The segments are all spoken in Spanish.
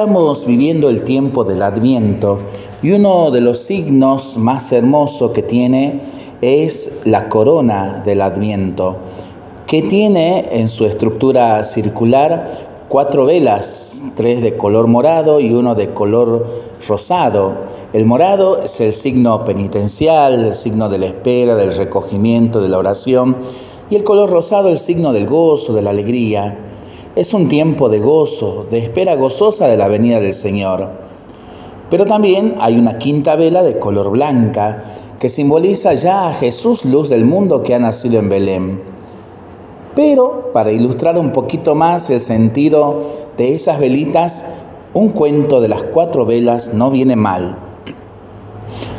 Estamos viviendo el tiempo del Adviento y uno de los signos más hermosos que tiene es la corona del Adviento, que tiene en su estructura circular cuatro velas, tres de color morado y uno de color rosado. El morado es el signo penitencial, el signo de la espera, del recogimiento, de la oración, y el color rosado el signo del gozo, de la alegría. Es un tiempo de gozo, de espera gozosa de la venida del Señor. Pero también hay una quinta vela de color blanca que simboliza ya a Jesús, luz del mundo que ha nacido en Belén. Pero para ilustrar un poquito más el sentido de esas velitas, un cuento de las cuatro velas no viene mal.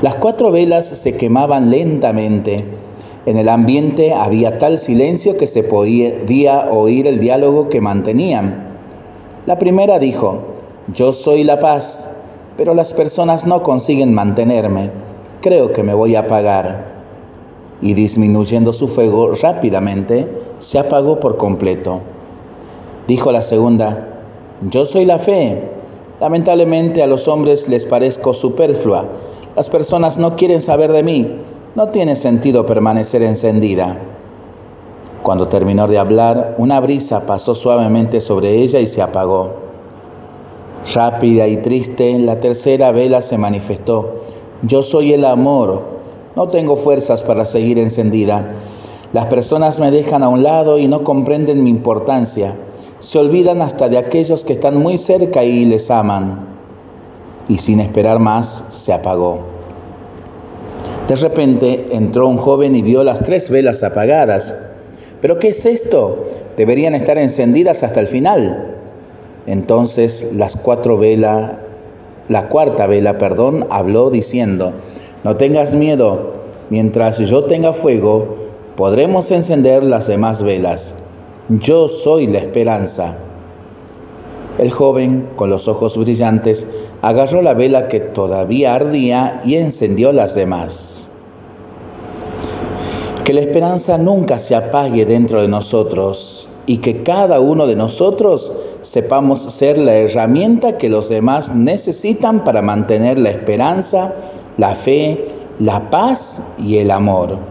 Las cuatro velas se quemaban lentamente en el ambiente había tal silencio que se podía oír el diálogo que mantenían. La primera dijo, yo soy la paz, pero las personas no consiguen mantenerme. Creo que me voy a apagar. Y disminuyendo su fuego rápidamente, se apagó por completo. Dijo la segunda, yo soy la fe. Lamentablemente a los hombres les parezco superflua. Las personas no quieren saber de mí no tiene sentido permanecer encendida. Cuando terminó de hablar, una brisa pasó suavemente sobre ella y se apagó. Rápida y triste, la tercera vela se manifestó. Yo soy el amor. No tengo fuerzas para seguir encendida. Las personas me dejan a un lado y no comprenden mi importancia. Se olvidan hasta de aquellos que están muy cerca y les aman. Y sin esperar más, se apagó. De repente entró un joven y vio las tres velas apagadas. ¿Pero qué es esto? Deberían estar encendidas hasta el final. Entonces las cuatro velas, la cuarta vela, perdón, habló diciendo, no tengas miedo, mientras yo tenga fuego, podremos encender las demás velas. Yo soy la esperanza. El joven, con los ojos brillantes, agarró la vela que todavía ardía y encendió las demás. Que la esperanza nunca se apague dentro de nosotros y que cada uno de nosotros sepamos ser la herramienta que los demás necesitan para mantener la esperanza, la fe, la paz y el amor